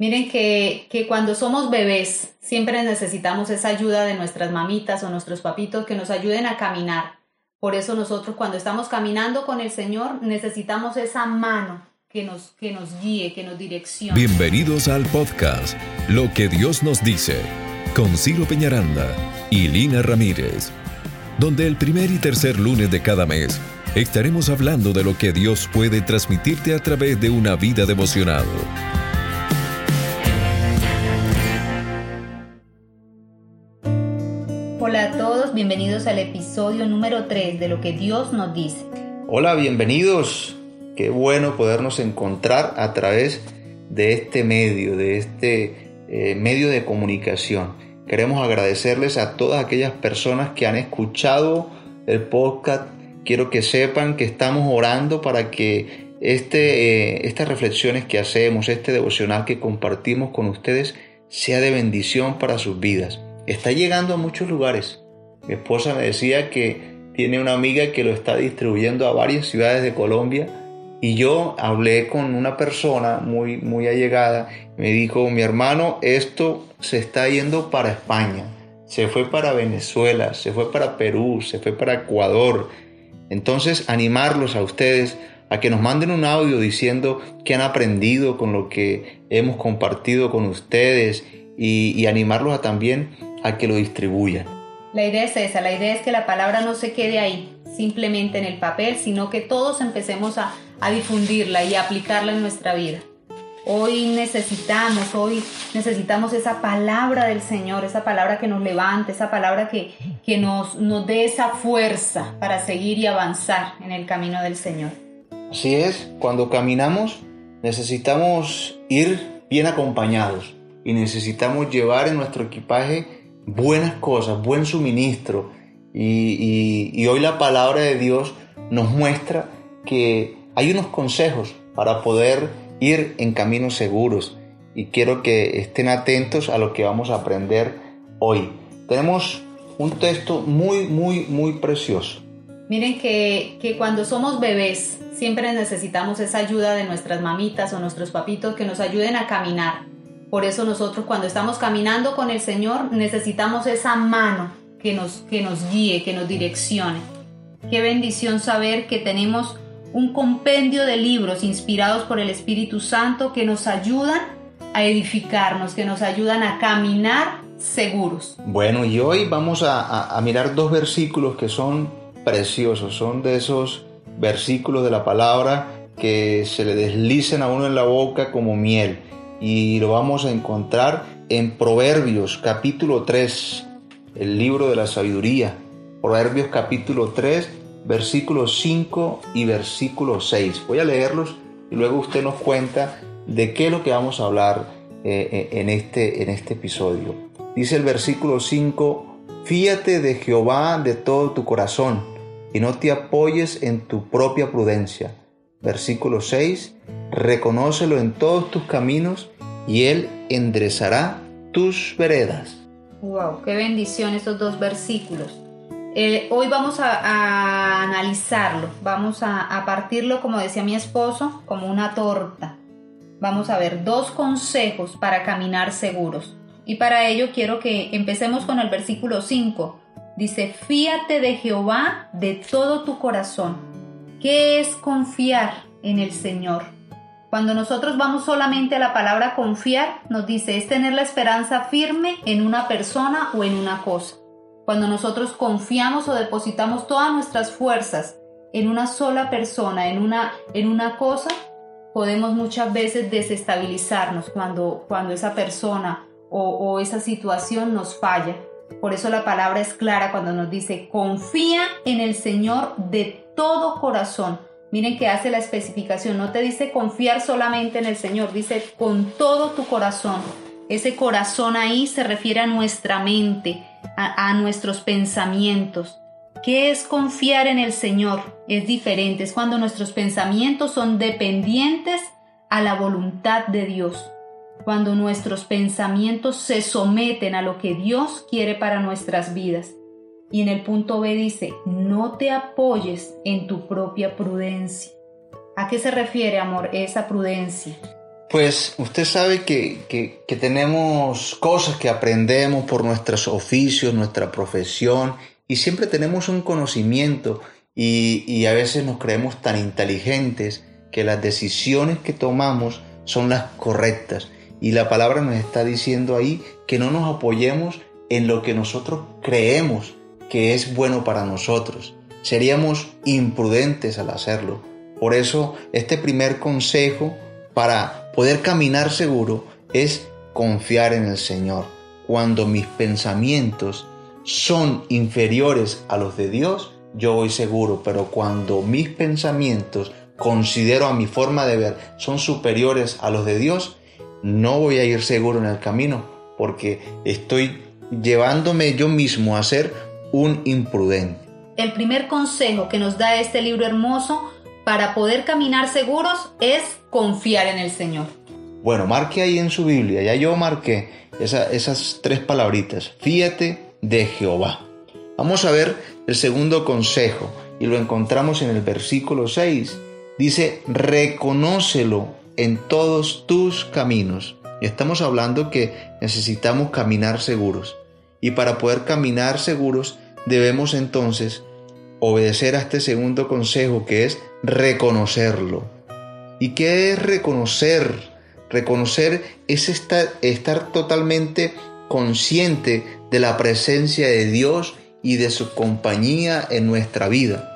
Miren que, que, cuando somos bebés siempre necesitamos esa ayuda de nuestras mamitas o nuestros papitos que nos ayuden a caminar. Por eso nosotros cuando estamos caminando con el Señor necesitamos esa mano que nos, que nos guíe, que nos direccione. Bienvenidos al podcast Lo que Dios nos dice con Ciro Peñaranda y Lina Ramírez, donde el primer y tercer lunes de cada mes estaremos hablando de lo que Dios puede transmitirte a través de una vida devocional. Al episodio número 3 de lo que Dios nos dice. Hola, bienvenidos. Qué bueno podernos encontrar a través de este medio, de este eh, medio de comunicación. Queremos agradecerles a todas aquellas personas que han escuchado el podcast. Quiero que sepan que estamos orando para que este, eh, estas reflexiones que hacemos, este devocional que compartimos con ustedes, sea de bendición para sus vidas está llegando a muchos lugares. Mi esposa me decía que tiene una amiga que lo está distribuyendo a varias ciudades de Colombia y yo hablé con una persona muy, muy allegada. Me dijo, mi hermano, esto se está yendo para España, se fue para Venezuela, se fue para Perú, se fue para Ecuador. Entonces, animarlos a ustedes a que nos manden un audio diciendo que han aprendido con lo que hemos compartido con ustedes y, y animarlos a también a que lo distribuyan. La idea es esa, la idea es que la palabra no se quede ahí, simplemente en el papel, sino que todos empecemos a, difundirla y a aplicarla en nuestra vida. Hoy necesitamos, hoy necesitamos esa palabra del Señor, esa palabra que nos levante, esa palabra que, que nos, nos dé esa fuerza para seguir y avanzar en el camino del Señor. Así es, cuando caminamos necesitamos ir bien acompañados y necesitamos llevar en nuestro equipaje buenas cosas, buen suministro. Y, hoy la palabra de Dios nos muestra que hay unos consejos para poder ir en caminos seguros. Y quiero que estén atentos a lo que vamos a aprender hoy. Tenemos un texto muy, muy, muy precioso. Miren que, que, cuando somos bebés siempre necesitamos esa ayuda de nuestras mamitas o nuestros papitos que nos ayuden a caminar. Por eso nosotros cuando estamos caminando con el Señor necesitamos esa mano que nos, que nos guíe, que nos direccione. Qué bendición saber que tenemos un compendio de libros inspirados por el Espíritu Santo que nos ayudan a edificarnos, que nos ayudan a caminar seguros. Bueno, y hoy vamos a, mirar dos versículos que son preciosos, son de esos versículos de la palabra que se le deslicen a uno en la boca como miel y lo vamos a encontrar en Proverbios capítulo 3, el libro de la sabiduría. Proverbios capítulo 3, versículos 5 y versículo 6. Voy a leerlos y luego usted nos cuenta de qué es lo que vamos a hablar eh, eh, en, este, en este episodio. Dice el versículo 5, fíate de Jehová de todo tu corazón y no te apoyes en tu propia prudencia. Versículo 6, reconócelo en todos tus caminos y Él enderezará tus veredas. ¡Wow! ¡Qué bendición estos dos versículos! Eh, hoy vamos a, analizarlo, vamos a, a partirlo, como decía mi esposo, como una torta. Vamos a ver dos consejos para caminar seguros. Y para ello quiero que empecemos con el versículo 5. Dice, fíate de Jehová de todo tu corazón. ¿Qué es confiar en el Señor? Cuando nosotros vamos solamente a la palabra confiar, nos dice es tener la esperanza firme en una persona o en una cosa. Cuando nosotros confiamos o depositamos todas nuestras fuerzas en una sola persona, en una, en una cosa, podemos muchas veces desestabilizarnos cuando, cuando esa persona o, o esa situación nos falla. Por eso la palabra es clara cuando nos dice, confía en el Señor de todo corazón Miren que hace la especificación, no te dice confiar solamente en el Señor, dice con todo tu corazón. Ese corazón ahí se refiere a nuestra mente, a, nuestros pensamientos. ¿Qué es confiar en el Señor? Es diferente, es cuando nuestros pensamientos son dependientes a la voluntad de Dios, cuando nuestros pensamientos se someten a lo que Dios quiere para nuestras vidas. Y en el punto B dice, no te apoyes en tu propia prudencia. ¿A qué se refiere, amor, esa prudencia? Pues usted sabe que, tenemos cosas que aprendemos por nuestros oficios, nuestra profesión, y siempre tenemos un conocimiento y, y a veces nos creemos tan inteligentes que las decisiones que tomamos son las correctas. Y la palabra nos está diciendo ahí que no nos apoyemos en lo que nosotros creemos que es bueno para nosotros. Seríamos imprudentes al hacerlo. Por eso este primer consejo para poder caminar seguro es confiar en el Señor. Cuando mis pensamientos son inferiores a los de Dios, yo voy seguro, pero cuando mis pensamientos considero a mi forma de ver son superiores a los de Dios, no voy a ir seguro en el camino, porque estoy llevándome yo mismo a ser un imprudente. El primer consejo que nos da este libro hermoso para poder caminar seguros es confiar en el Señor. Bueno, marque ahí en su Biblia, ya yo marqué esas tres palabritas, fíjate de Jehová. Vamos a ver el segundo consejo y lo encontramos en el versículo 6. Dice, reconócelo en todos tus caminos. Y estamos hablando que necesitamos caminar seguros. Y para poder caminar seguros debemos entonces obedecer a este segundo consejo que es reconocerlo. ¿Y qué es reconocer? Reconocer es estar, estar totalmente consciente de la presencia de Dios y de su compañía en nuestra vida.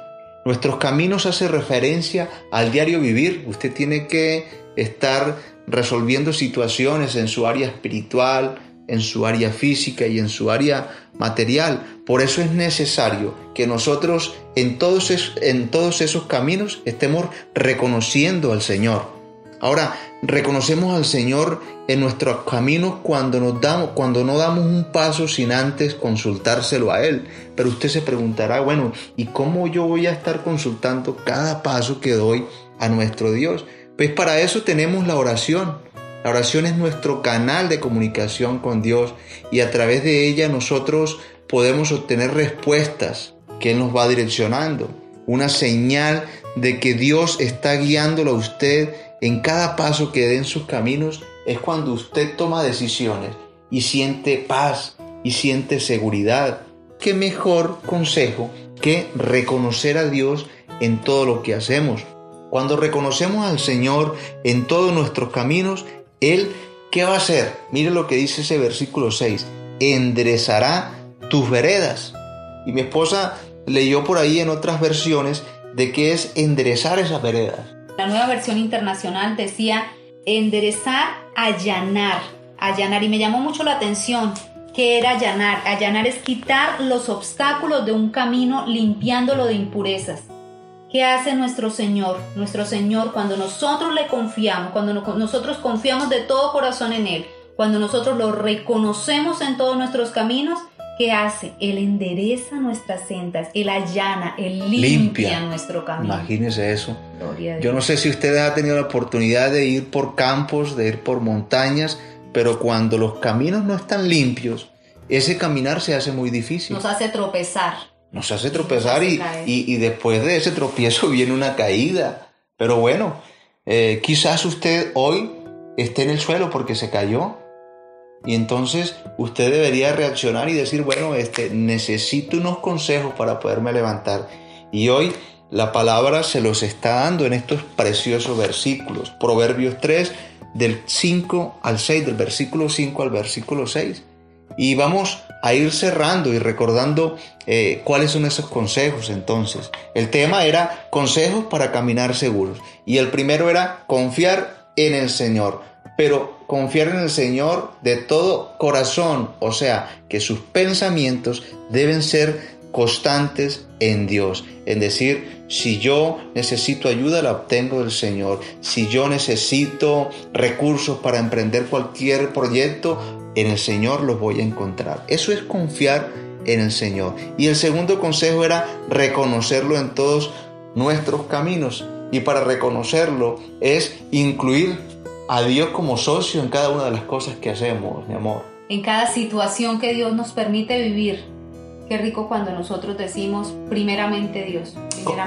Nuestros caminos hace referencia al diario vivir. Usted tiene que estar resolviendo situaciones en su área espiritual, en su área física y en su área material. Por eso es necesario que nosotros en todos, en todos esos caminos estemos reconociendo al Señor. Ahora, reconocemos al Señor en nuestros caminos cuando, nos damos, cuando no damos un paso sin antes consultárselo a Él. Pero usted se preguntará, bueno, ¿y cómo yo voy a estar consultando cada paso que doy a nuestro Dios? Pues para eso tenemos la oración. La oración es nuestro canal de comunicación con Dios y a través de ella nosotros podemos obtener respuestas que Él nos va direccionando. Una señal de que Dios está guiándolo a usted en cada paso que dé en sus caminos es cuando usted toma decisiones y siente paz y siente seguridad. ¿Qué mejor consejo que reconocer a Dios en todo lo que hacemos? Cuando reconocemos al Señor en todos nuestros caminos, él, ¿qué va a hacer? Mire lo que dice ese versículo 6. Enderezará tus veredas. Y mi esposa leyó por ahí en otras versiones de qué es enderezar esas veredas. La nueva versión internacional decía enderezar, allanar, allanar. Y me llamó mucho la atención que era allanar. Allanar es quitar los obstáculos de un camino limpiándolo de impurezas. ¿Qué hace nuestro Señor? Nuestro Señor cuando nosotros le confiamos, cuando nosotros confiamos de todo corazón en Él, cuando nosotros lo reconocemos en todos nuestros caminos, ¿qué hace? Él endereza nuestras sendas, Él allana, Él limpia, nuestro camino. Imagínese eso. Yo no sé si ustedes han tenido la oportunidad de ir por campos, de ir por montañas, pero cuando los caminos no están limpios, ese caminar se hace muy difícil. Nos hace tropezar nos hace tropezar y, y, después de ese tropiezo viene una caída. Pero bueno, eh, quizás usted hoy esté en el suelo porque se cayó. Y entonces usted debería reaccionar y decir, bueno, este, necesito unos consejos para poderme levantar. Y hoy la palabra se los está dando en estos preciosos versículos. Proverbios 3, del 5 al 6, del versículo 5 al versículo 6. Y vamos a ir cerrando y recordando eh, cuáles son esos consejos entonces. El tema era consejos para caminar seguros. Y el primero era confiar en el Señor. Pero confiar en el Señor de todo corazón. O sea, que sus pensamientos deben ser constantes en Dios. En decir, si yo necesito ayuda, la obtengo del Señor. Si yo necesito recursos para emprender cualquier proyecto, en el Señor los voy a encontrar. Eso es confiar en el Señor. Y el segundo consejo era reconocerlo en todos nuestros caminos. Y para reconocerlo es incluir a Dios como socio en cada una de las cosas que hacemos, mi amor. En cada situación que Dios nos permite vivir. Qué rico cuando nosotros decimos primeramente Dios.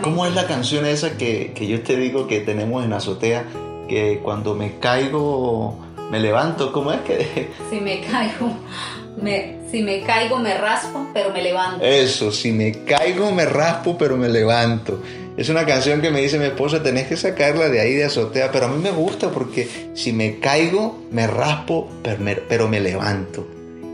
¿Cómo es la canción esa que, que yo te digo que tenemos en azotea? que cuando me caigo me levanto. ¿Cómo es que? Si me caigo, me, si me caigo me raspo, pero me levanto. Eso, si me caigo me raspo, pero me levanto. Es una canción que me dice mi esposa, tenés que sacarla de ahí de azotea, pero a mí me gusta porque si me caigo, me raspo, pero me, levanto.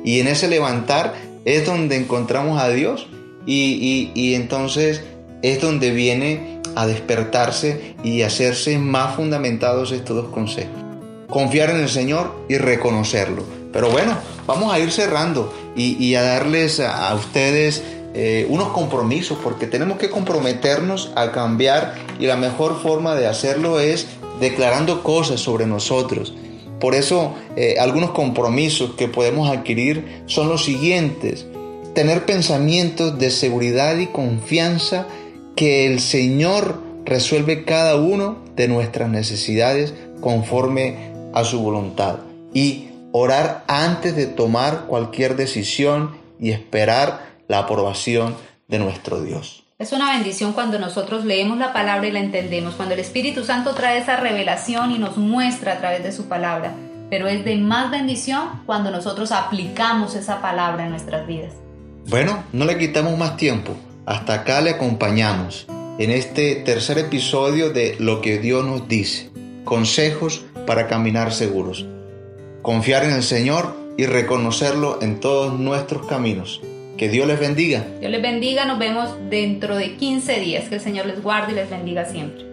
Y en ese levantar es donde encontramos a Dios y, y entonces es donde viene a despertarse y hacerse más fundamentados estos dos consejos. Confiar en el Señor y reconocerlo. Pero bueno, vamos a ir cerrando y, a darles a ustedes eh, unos compromisos, porque tenemos que comprometernos a cambiar y la mejor forma de hacerlo es declarando cosas sobre nosotros. Por eso eh, algunos compromisos que podemos adquirir son los siguientes. Tener pensamientos de seguridad y confianza que el Señor resuelve cada uno de nuestras necesidades conforme a su voluntad. Y orar antes de tomar cualquier decisión y esperar la aprobación de nuestro Dios. Es una bendición cuando nosotros leemos la palabra y la entendemos, cuando el Espíritu Santo trae esa revelación y nos muestra a través de su palabra. Pero es de más bendición cuando nosotros aplicamos esa palabra en nuestras vidas. Bueno, no le quitamos más tiempo. Hasta acá le acompañamos en este tercer episodio de Lo que Dios nos dice. Consejos para caminar seguros. Confiar en el Señor y reconocerlo en todos nuestros caminos. Que Dios les bendiga. Dios les bendiga, nos vemos dentro de 15 días. Que el Señor les guarde y les bendiga siempre.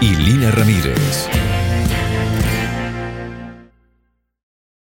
y Lina Ramírez.